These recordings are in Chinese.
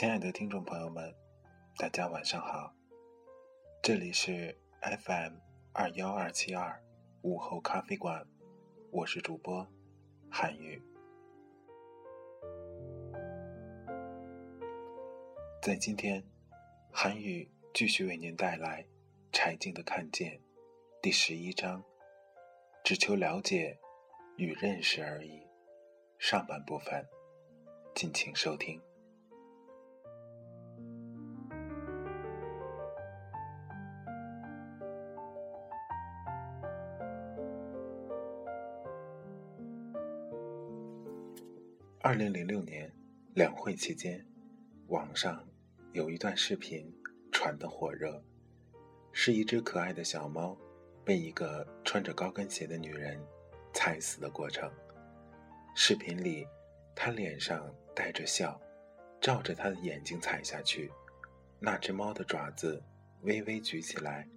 亲爱的听众朋友们，大家晚上好，这里是 FM 二幺二七二午后咖啡馆，我是主播韩宇。在今天，韩宇继续为您带来《柴静的看见》第十一章，只求了解与认识而已。上半部分，敬请收听。二零零六年两会期间，网上有一段视频传得火热，是一只可爱的小猫被一个穿着高跟鞋的女人踩死的过程。视频里，它脸上带着笑，照着它的眼睛踩下去，那只猫的爪子微微举起来，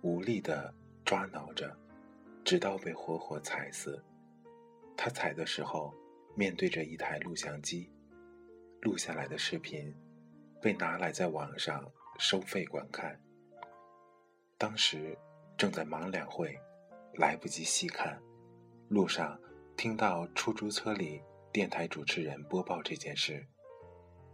无力地抓挠着，直到被活活踩死。它踩的时候。面对着一台录像机，录下来的视频被拿来在网上收费观看。当时正在忙两会，来不及细看。路上听到出租车里电台主持人播报这件事，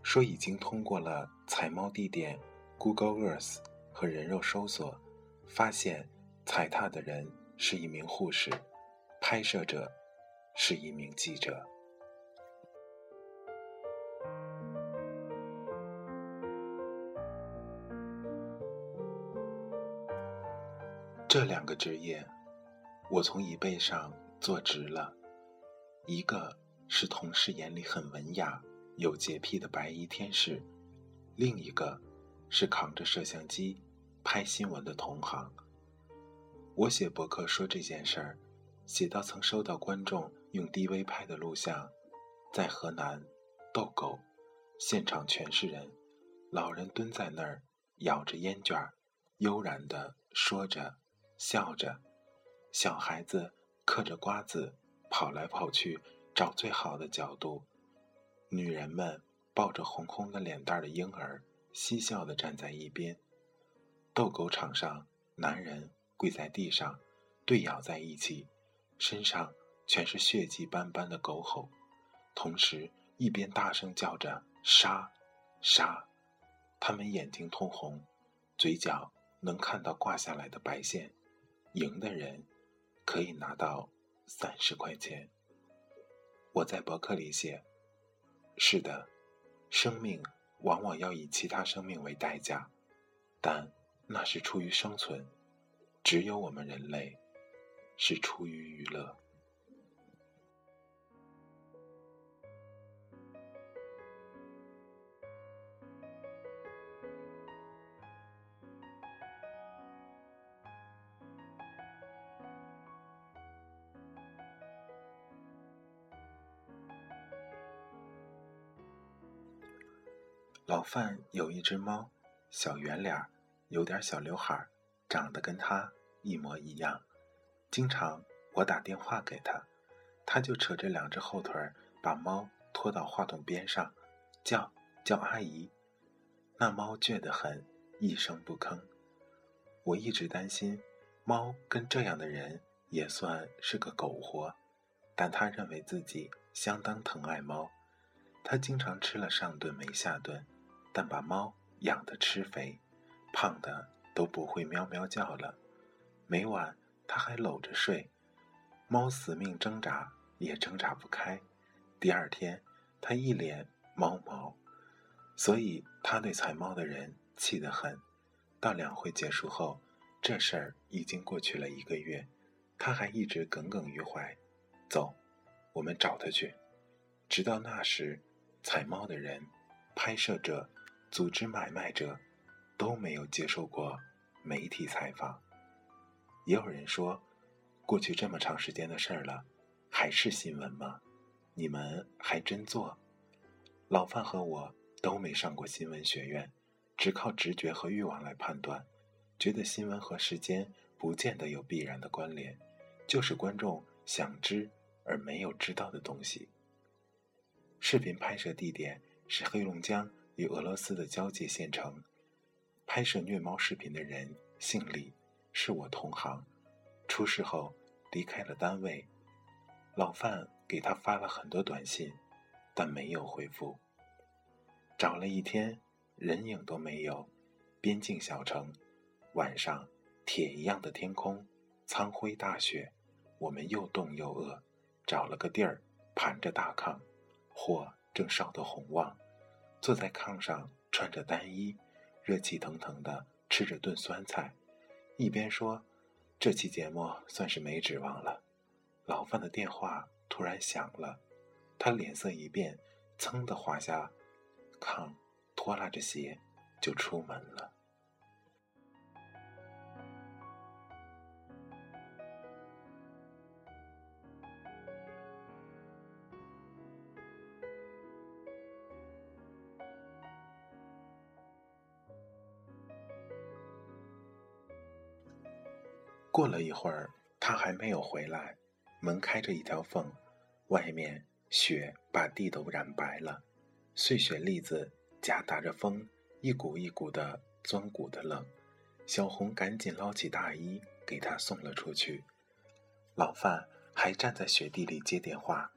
说已经通过了踩猫地点 Google Earth 和人肉搜索，发现踩踏的人是一名护士，拍摄者是一名记者。这两个职业，我从椅背上坐直了。一个是同事眼里很文雅、有洁癖的白衣天使，另一个是扛着摄像机拍新闻的同行。我写博客说这件事儿，写到曾收到观众用 DV 拍的录像，在河南逗狗，现场全是人，老人蹲在那儿咬着烟卷，悠然地说着。笑着，小孩子嗑着瓜子，跑来跑去找最好的角度。女人们抱着红红的脸蛋的婴儿，嬉笑地站在一边。斗狗场上，男人跪在地上，对咬在一起，身上全是血迹斑斑的狗吼，同时一边大声叫着“杀，杀”。他们眼睛通红，嘴角能看到挂下来的白线。赢的人可以拿到三十块钱。我在博客里写：是的，生命往往要以其他生命为代价，但那是出于生存；只有我们人类是出于娱乐。老范有一只猫，小圆脸儿，有点小刘海儿，长得跟他一模一样。经常我打电话给他，他就扯着两只后腿儿，把猫拖到话筒边上，叫叫阿姨。那猫倔得很，一声不吭。我一直担心，猫跟这样的人也算是个苟活，但他认为自己相当疼爱猫。他经常吃了上顿没下顿，但把猫养得吃肥，胖的都不会喵喵叫了。每晚他还搂着睡，猫死命挣扎也挣扎不开。第二天他一脸猫毛，所以他对采猫的人气得很。到两会结束后，这事儿已经过去了一个月，他还一直耿耿于怀。走，我们找他去。直到那时。采猫的人、拍摄者、组织买卖者都没有接受过媒体采访。也有人说，过去这么长时间的事儿了，还是新闻吗？你们还真做？老范和我都没上过新闻学院，只靠直觉和欲望来判断，觉得新闻和时间不见得有必然的关联，就是观众想知而没有知道的东西。视频拍摄地点是黑龙江与俄罗斯的交界县城。拍摄虐猫视频的人姓李，是我同行。出事后离开了单位。老范给他发了很多短信，但没有回复。找了一天，人影都没有。边境小城，晚上铁一样的天空，苍灰大雪。我们又冻又饿，找了个地儿盘着大炕。火正烧得红旺，坐在炕上，穿着单衣，热气腾腾的吃着炖酸菜，一边说：“这期节目算是没指望了。”老范的电话突然响了，他脸色一变，噌的滑下炕，拖拉着鞋就出门了。过了一会儿，他还没有回来。门开着一条缝，外面雪把地都染白了，碎雪粒子夹杂着风，一股一股的钻骨的冷。小红赶紧捞起大衣给他送了出去。老范还站在雪地里接电话，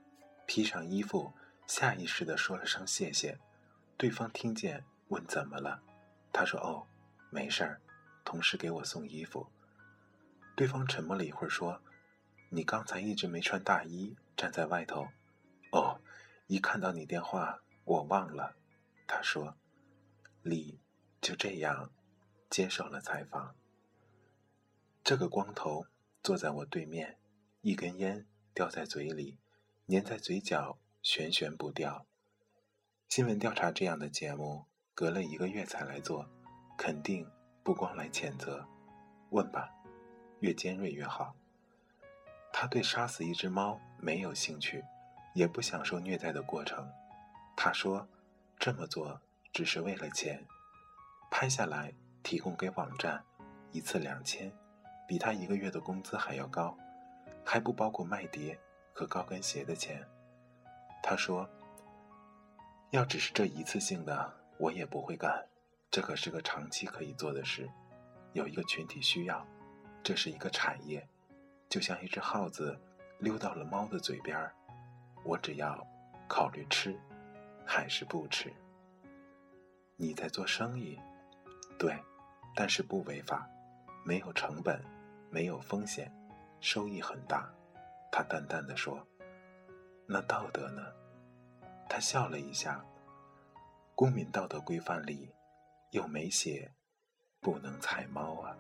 披上衣服，下意识地说了声谢谢。对方听见，问怎么了？他说：“哦，没事儿，同事给我送衣服。”对方沉默了一会儿，说：“你刚才一直没穿大衣，站在外头。”哦，一看到你电话，我忘了。他说：“李就这样接受了采访。这个光头坐在我对面，一根烟叼在嘴里，粘在嘴角，悬悬不掉。新闻调查这样的节目，隔了一个月才来做，肯定不光来谴责。问吧。”越尖锐越好。他对杀死一只猫没有兴趣，也不享受虐待的过程。他说：“这么做只是为了钱，拍下来提供给网站，一次两千，比他一个月的工资还要高，还不包括卖碟和高跟鞋的钱。”他说：“要只是这一次性的，我也不会干。这可是个长期可以做的事，有一个群体需要。”这是一个产业，就像一只耗子溜到了猫的嘴边儿，我只要考虑吃还是不吃。你在做生意，对，但是不违法，没有成本，没有风险，收益很大。他淡淡的说：“那道德呢？”他笑了一下，公民道德规范里又没写不能踩猫啊。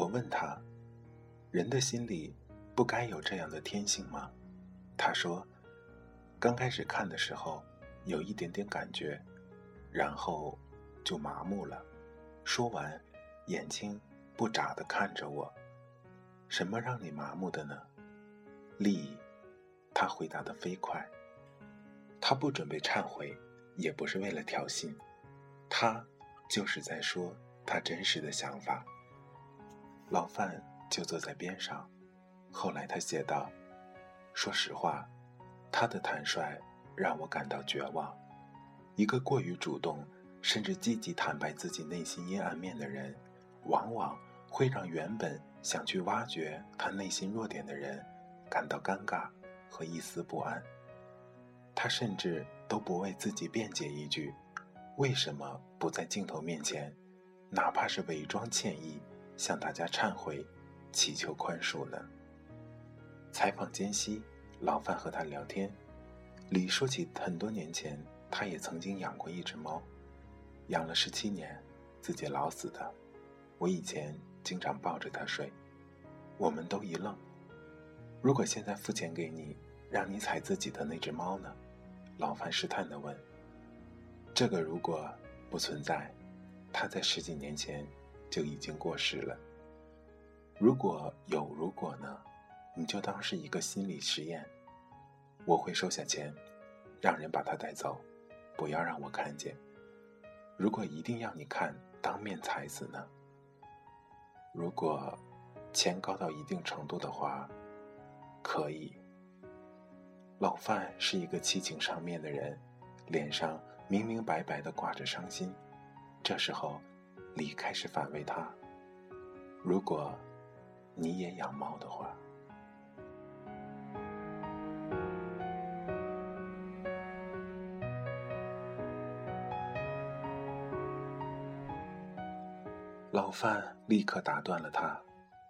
我问他：“人的心里不该有这样的天性吗？”他说：“刚开始看的时候有一点点感觉，然后就麻木了。”说完，眼睛不眨的看着我：“什么让你麻木的呢？”利益，他回答的飞快。他不准备忏悔，也不是为了挑衅，他就是在说他真实的想法。老范就坐在边上，后来他写道：“说实话，他的坦率让我感到绝望。一个过于主动，甚至积极坦白自己内心阴暗面的人，往往会让原本想去挖掘他内心弱点的人感到尴尬和一丝不安。他甚至都不为自己辩解一句：为什么不在镜头面前，哪怕是伪装歉意？”向大家忏悔，祈求宽恕呢。采访间隙，老范和他聊天，李说起很多年前，他也曾经养过一只猫，养了十七年，自己老死的。我以前经常抱着它睡，我们都一愣。如果现在付钱给你，让你踩自己的那只猫呢？老范试探地问。这个如果不存在，他在十几年前。就已经过时了。如果有如果呢？你就当是一个心理实验。我会收下钱，让人把它带走，不要让我看见。如果一定要你看，当面踩死呢？如果钱高到一定程度的话，可以。老范是一个七情上面的人，脸上明明白白的挂着伤心。这时候。李开始反问他：“如果你也养猫的话。”老范立刻打断了他：“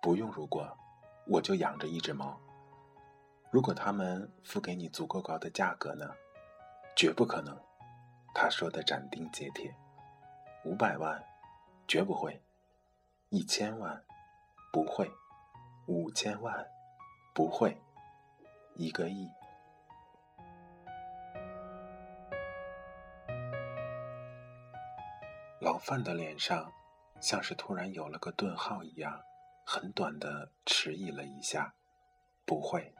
不用如果，我就养着一只猫。如果他们付给你足够高的价格呢？绝不可能。”他说的斩钉截铁：“五百万。”绝不会，一千万不会，五千万不会，一个亿。老范的脸上像是突然有了个顿号一样，很短的迟疑了一下。不会，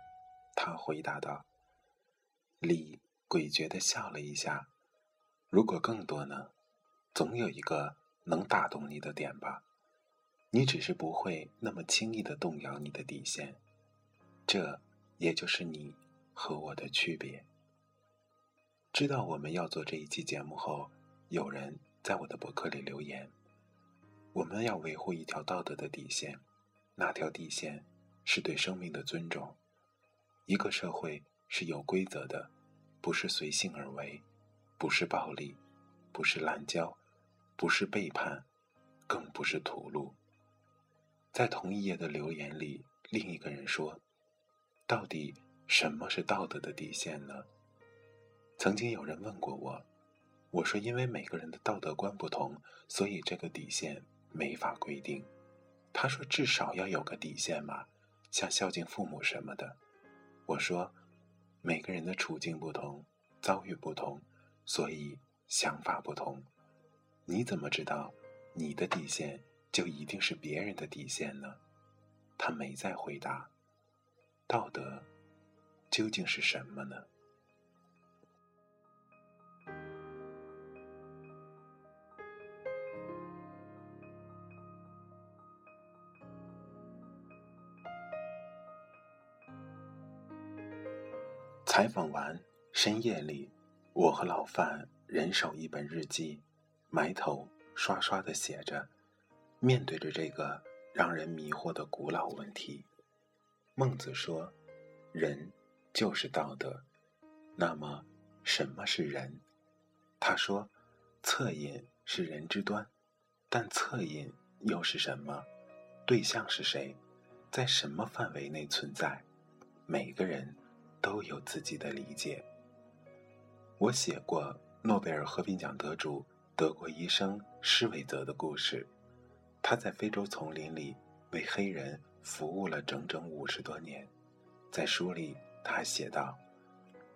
他回答道。李诡谲的笑了一下。如果更多呢？总有一个。能打动你的点吧，你只是不会那么轻易的动摇你的底线，这也就是你和我的区别。知道我们要做这一期节目后，有人在我的博客里留言：我们要维护一条道德的底线，那条底线是对生命的尊重。一个社会是有规则的，不是随性而为，不是暴力，不是滥交。不是背叛，更不是屠戮。在同一页的留言里，另一个人说：“到底什么是道德的底线呢？”曾经有人问过我，我说：“因为每个人的道德观不同，所以这个底线没法规定。”他说：“至少要有个底线嘛，像孝敬父母什么的。”我说：“每个人的处境不同，遭遇不同，所以想法不同。”你怎么知道，你的底线就一定是别人的底线呢？他没再回答。道德究竟是什么呢？采访完，深夜里，我和老范人手一本日记。埋头刷刷的写着，面对着这个让人迷惑的古老问题，孟子说：“人就是道德。”那么，什么是人？他说：“恻隐是人之端，但恻隐又是什么？对象是谁？在什么范围内存在？每个人都有自己的理解。”我写过诺贝尔和平奖得主。德国医生施韦泽的故事，他在非洲丛林里为黑人服务了整整五十多年。在书里，他写道：“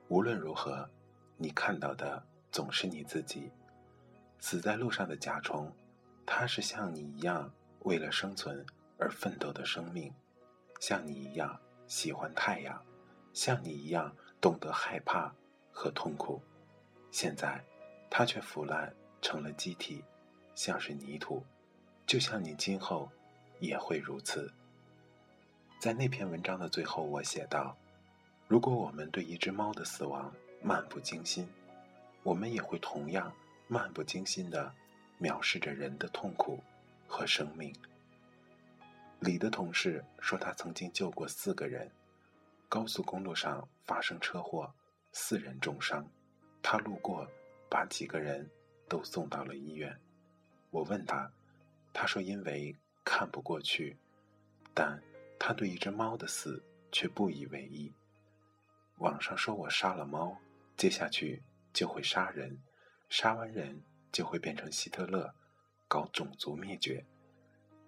无论如何，你看到的总是你自己。死在路上的甲虫，它是像你一样为了生存而奋斗的生命，像你一样喜欢太阳，像你一样懂得害怕和痛苦。现在。”它却腐烂成了机体，像是泥土，就像你今后也会如此。在那篇文章的最后，我写道：“如果我们对一只猫的死亡漫不经心，我们也会同样漫不经心地藐视着人的痛苦和生命。”李的同事说，他曾经救过四个人。高速公路上发生车祸，四人重伤，他路过，把几个人都送到了医院。我问他，他说因为看不过去，但他对一只猫的死却不以为意。网上说我杀了猫，接下去就会杀人，杀完人就会变成希特勒，搞种族灭绝。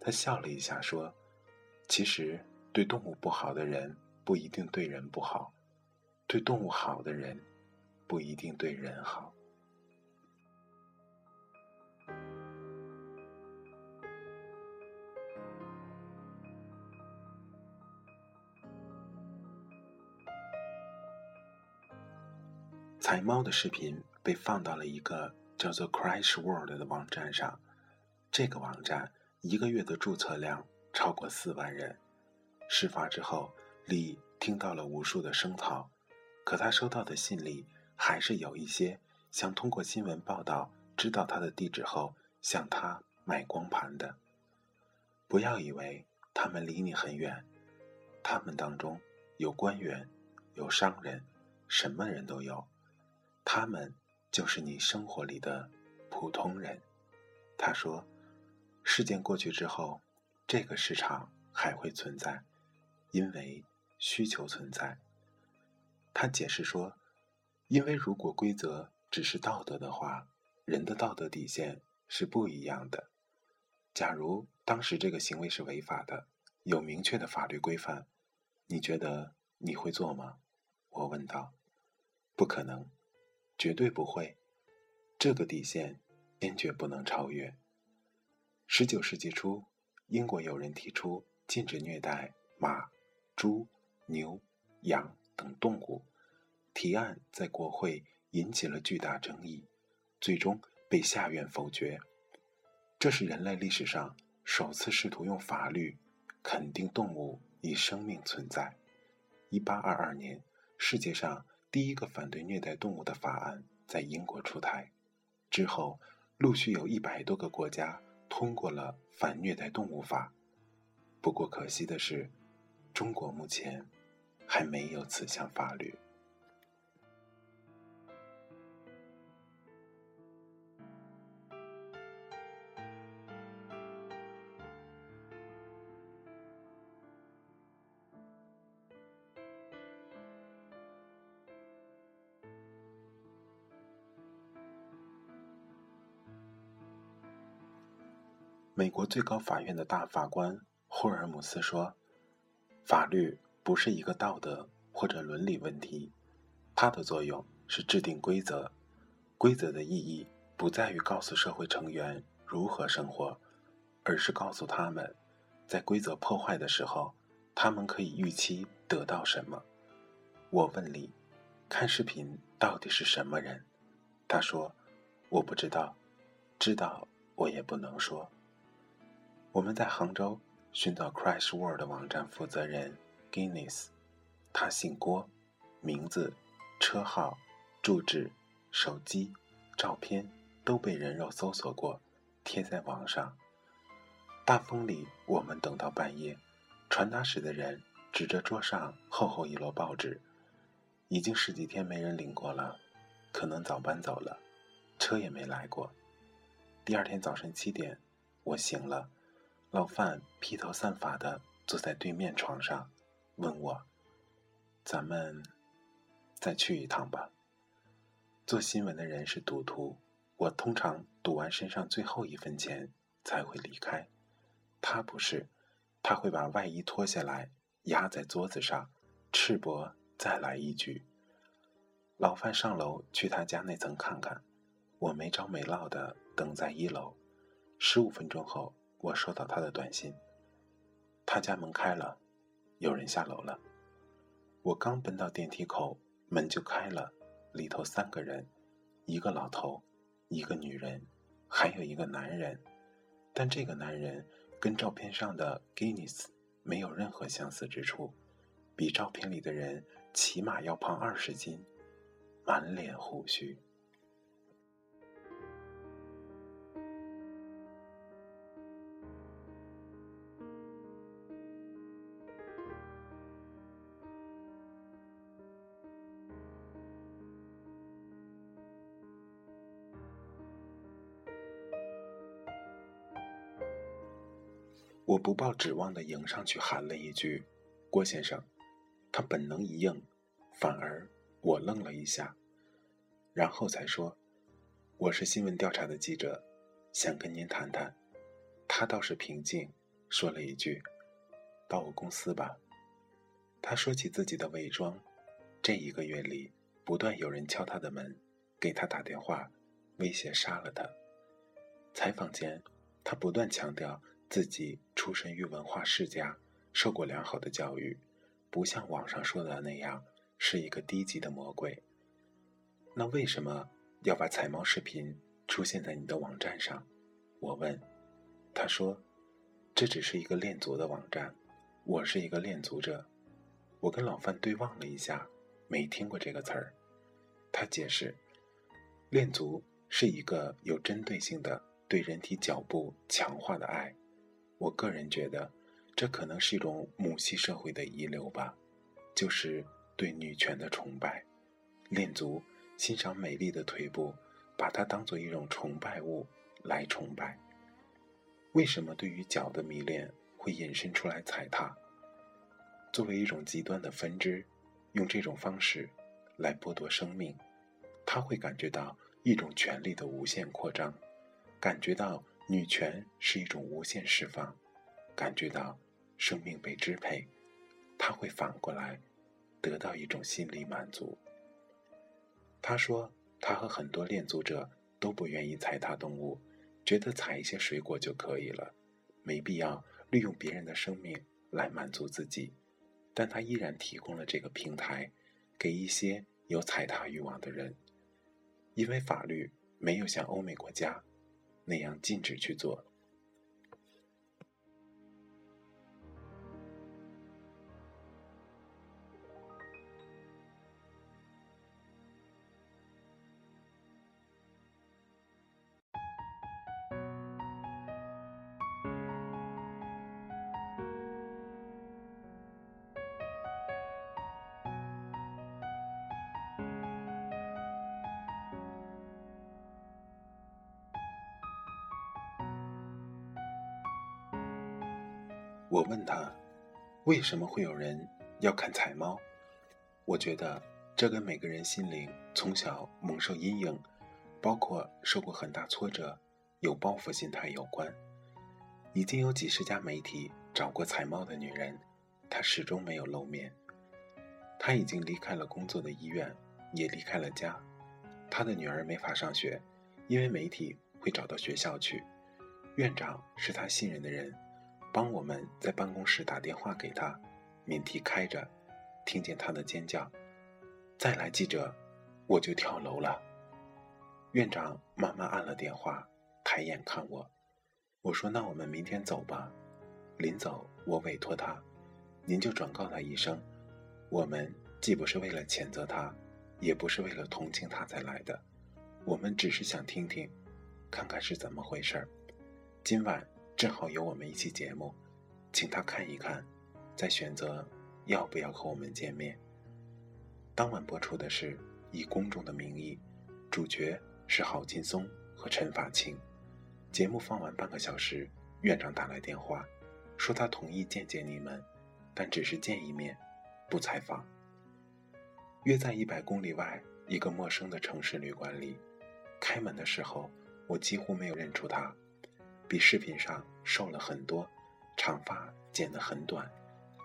他笑了一下说。其实，对动物不好的人不一定对人不好，对动物好的人不一定对人好。采猫的视频被放到了一个叫做 Crash World 的网站上，这个网站一个月的注册量。超过四万人。事发之后，李听到了无数的声讨，可他收到的信里还是有一些想通过新闻报道知道他的地址后向他买光盘的。不要以为他们离你很远，他们当中有官员，有商人，什么人都有。他们就是你生活里的普通人。他说，事件过去之后。这个市场还会存在，因为需求存在。他解释说，因为如果规则只是道德的话，人的道德底线是不一样的。假如当时这个行为是违法的，有明确的法律规范，你觉得你会做吗？我问道。不可能，绝对不会。这个底线坚决不能超越。十九世纪初。英国有人提出禁止虐待马、猪、牛、羊等动物，提案在国会引起了巨大争议，最终被下院否决。这是人类历史上首次试图用法律肯定动物以生命存在。一八二二年，世界上第一个反对虐待动物的法案在英国出台，之后陆续有一百多个国家。通过了反虐待动物法，不过可惜的是，中国目前还没有此项法律。美国最高法院的大法官霍尔姆斯说：“法律不是一个道德或者伦理问题，它的作用是制定规则。规则的意义不在于告诉社会成员如何生活，而是告诉他们，在规则破坏的时候，他们可以预期得到什么。”我问李：“看视频到底是什么人？”他说：“我不知道，知道我也不能说。”我们在杭州寻找 Crash World 网站负责人 Guinness，他姓郭，名字、车号、住址、手机、照片都被人肉搜索过，贴在网上。大风里，我们等到半夜，传达室的人指着桌上厚厚一摞报纸，已经十几天没人领过了，可能早搬走了，车也没来过。第二天早晨七点，我醒了。老范披头散发的坐在对面床上，问我：“咱们再去一趟吧。”做新闻的人是赌徒，我通常赌完身上最后一分钱才会离开。他不是，他会把外衣脱下来压在桌子上，赤膊再来一局。老范上楼去他家那层看看，我没着没落的等在一楼。十五分钟后。我收到他的短信，他家门开了，有人下楼了。我刚奔到电梯口，门就开了，里头三个人，一个老头，一个女人，还有一个男人，但这个男人跟照片上的 Guinness 没有任何相似之处，比照片里的人起码要胖二十斤，满脸胡须。我不抱指望的迎上去喊了一句：“郭先生。”他本能一应，反而我愣了一下，然后才说：“我是新闻调查的记者，想跟您谈谈。”他倒是平静，说了一句：“到我公司吧。”他说起自己的伪装，这一个月里不断有人敲他的门，给他打电话，威胁杀了他。采访间，他不断强调。自己出身于文化世家，受过良好的教育，不像网上说的那样是一个低级的魔鬼。那为什么要把采猫视频出现在你的网站上？我问。他说：“这只是一个恋足的网站，我是一个恋足者。”我跟老范对望了一下，没听过这个词儿。他解释：“恋足是一个有针对性的对人体脚部强化的爱。”我个人觉得，这可能是一种母系社会的遗留吧，就是对女权的崇拜。恋足欣赏美丽的腿部，把它当做一种崇拜物来崇拜。为什么对于脚的迷恋会引申出来踩踏？作为一种极端的分支，用这种方式来剥夺生命，他会感觉到一种权力的无限扩张，感觉到。女权是一种无限释放，感觉到生命被支配，他会反过来得到一种心理满足。他说，他和很多恋足者都不愿意踩踏动物，觉得采一些水果就可以了，没必要利用别人的生命来满足自己。但他依然提供了这个平台，给一些有踩踏欲望的人，因为法律没有像欧美国家。那样禁止去做。我问他，为什么会有人要看彩猫？我觉得这跟每个人心灵从小蒙受阴影，包括受过很大挫折、有报复心态有关。已经有几十家媒体找过彩猫的女人，她始终没有露面。她已经离开了工作的医院，也离开了家。她的女儿没法上学，因为媒体会找到学校去。院长是他信任的人。帮我们在办公室打电话给他，免提开着，听见他的尖叫，再来记者，我就跳楼了。院长慢慢按了电话，抬眼看我，我说：“那我们明天走吧。”临走，我委托他，您就转告他一声，我们既不是为了谴责他，也不是为了同情他才来的，我们只是想听听，看看是怎么回事儿。今晚。正好有我们一期节目，请他看一看，再选择要不要和我们见面。当晚播出的是以公众的名义，主角是郝劲松和陈法清。节目放完半个小时，院长打来电话，说他同意见见你们，但只是见一面，不采访。约在一百公里外一个陌生的城市旅馆里，开门的时候，我几乎没有认出他。比视频上瘦了很多，长发剪得很短，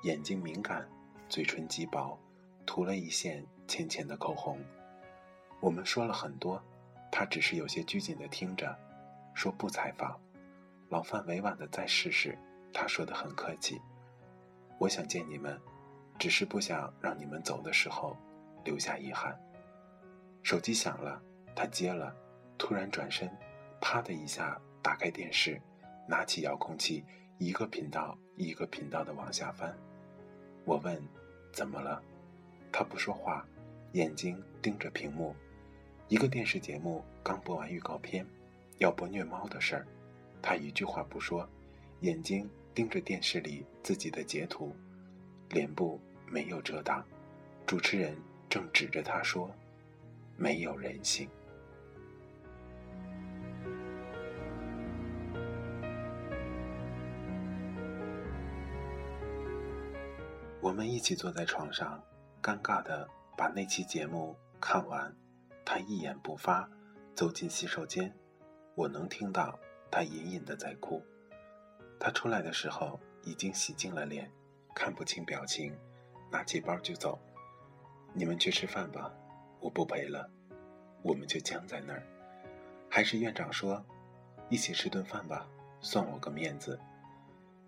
眼睛敏感，嘴唇极薄，涂了一线浅浅的口红。我们说了很多，他只是有些拘谨地听着，说不采访。老范委婉地再试试，他说的很客气：“我想见你们，只是不想让你们走的时候留下遗憾。”手机响了，他接了，突然转身，啪的一下打开电视，拿起遥控器，一个频道一个频道的往下翻。我问：“怎么了？”他不说话，眼睛盯着屏幕。一个电视节目刚播完预告片，要播虐猫的事儿，他一句话不说，眼睛盯着电视里自己的截图，脸部没有遮挡。主持人正指着他说：“没有人性。”我们一起坐在床上，尴尬的把那期节目看完。他一言不发，走进洗手间。我能听到他隐隐的在哭。他出来的时候已经洗净了脸，看不清表情，拿起包就走。你们去吃饭吧，我不陪了。我们就僵在那儿。还是院长说，一起吃顿饭吧，算我个面子。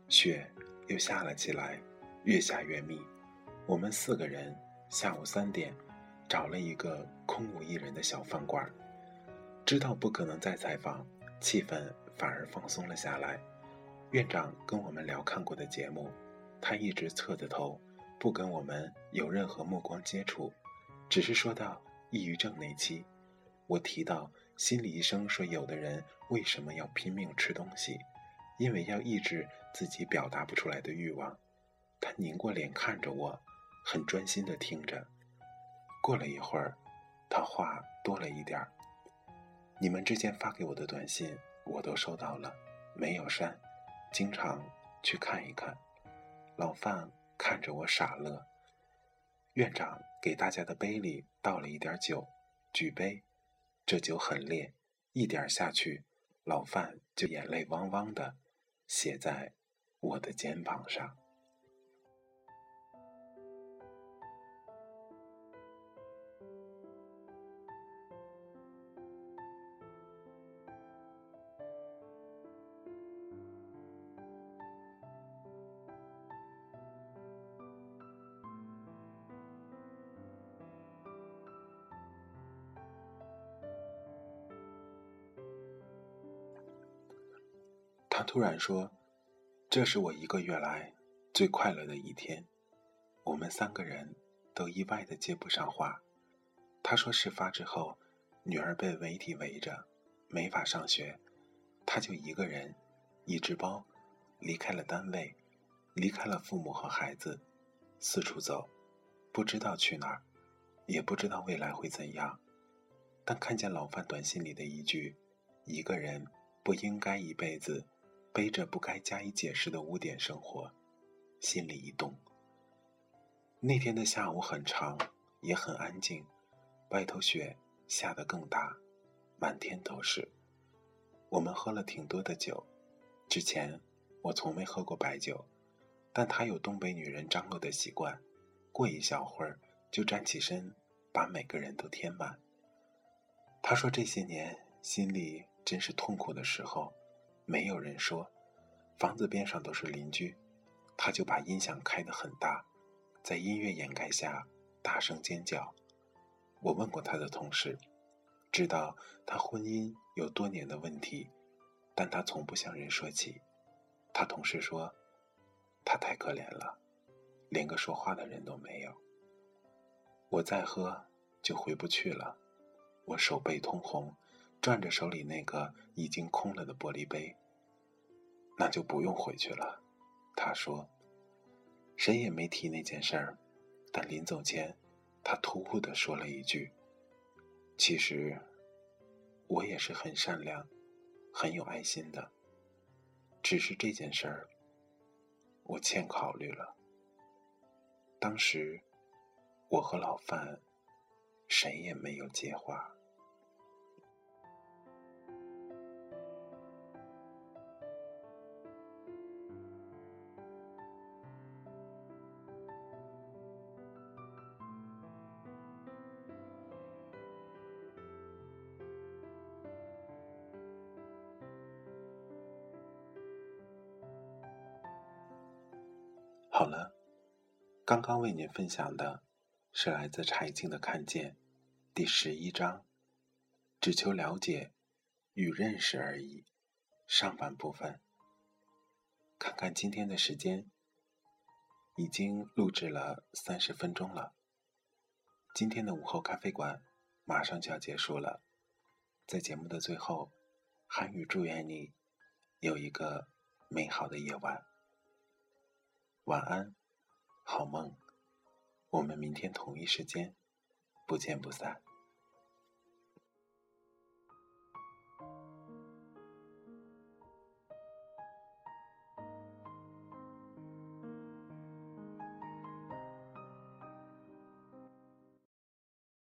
雪又下了起来。越下越密，我们四个人下午三点找了一个空无一人的小饭馆，知道不可能再采访，气氛反而放松了下来。院长跟我们聊看过的节目，他一直侧着头，不跟我们有任何目光接触，只是说到抑郁症那期，我提到心理医生说有的人为什么要拼命吃东西，因为要抑制自己表达不出来的欲望。他拧过脸看着我，很专心的听着。过了一会儿，他话多了一点儿：“你们之前发给我的短信我都收到了，没有删，经常去看一看。”老范看着我傻乐。院长给大家的杯里倒了一点酒，举杯，这酒很烈，一点下去，老范就眼泪汪汪的，写在我的肩膀上。突然说：“这是我一个月来最快乐的一天。”我们三个人都意外的接不上话。他说：“事发之后，女儿被媒体围着，没法上学，他就一个人，一只包，离开了单位，离开了父母和孩子，四处走，不知道去哪儿，也不知道未来会怎样。但看见老范短信里的一句：‘一个人不应该一辈子。’”背着不该加以解释的污点生活，心里一动。那天的下午很长，也很安静，外头雪下得更大，满天都是。我们喝了挺多的酒，之前我从没喝过白酒，但他有东北女人张罗的习惯，过一小会儿就站起身，把每个人都填满。他说这些年心里真是痛苦的时候。没有人说，房子边上都是邻居，他就把音响开得很大，在音乐掩盖下大声尖叫。我问过他的同事，知道他婚姻有多年的问题，但他从不向人说起。他同事说，他太可怜了，连个说话的人都没有。我再喝就回不去了，我手背通红。转着手里那个已经空了的玻璃杯，那就不用回去了。他说：“谁也没提那件事儿，但临走前，他突兀的说了一句：‘其实，我也是很善良、很有爱心的，只是这件事儿，我欠考虑了。’当时，我和老范谁也没有接话。”好了，刚刚为您分享的是来自柴静的《看见》第十一章，只求了解与认识而已。上半部分，看看今天的时间，已经录制了三十分钟了。今天的午后咖啡馆马上就要结束了，在节目的最后，韩语祝愿你有一个美好的夜晚，晚安，好梦。我们明天同一时间不见不散。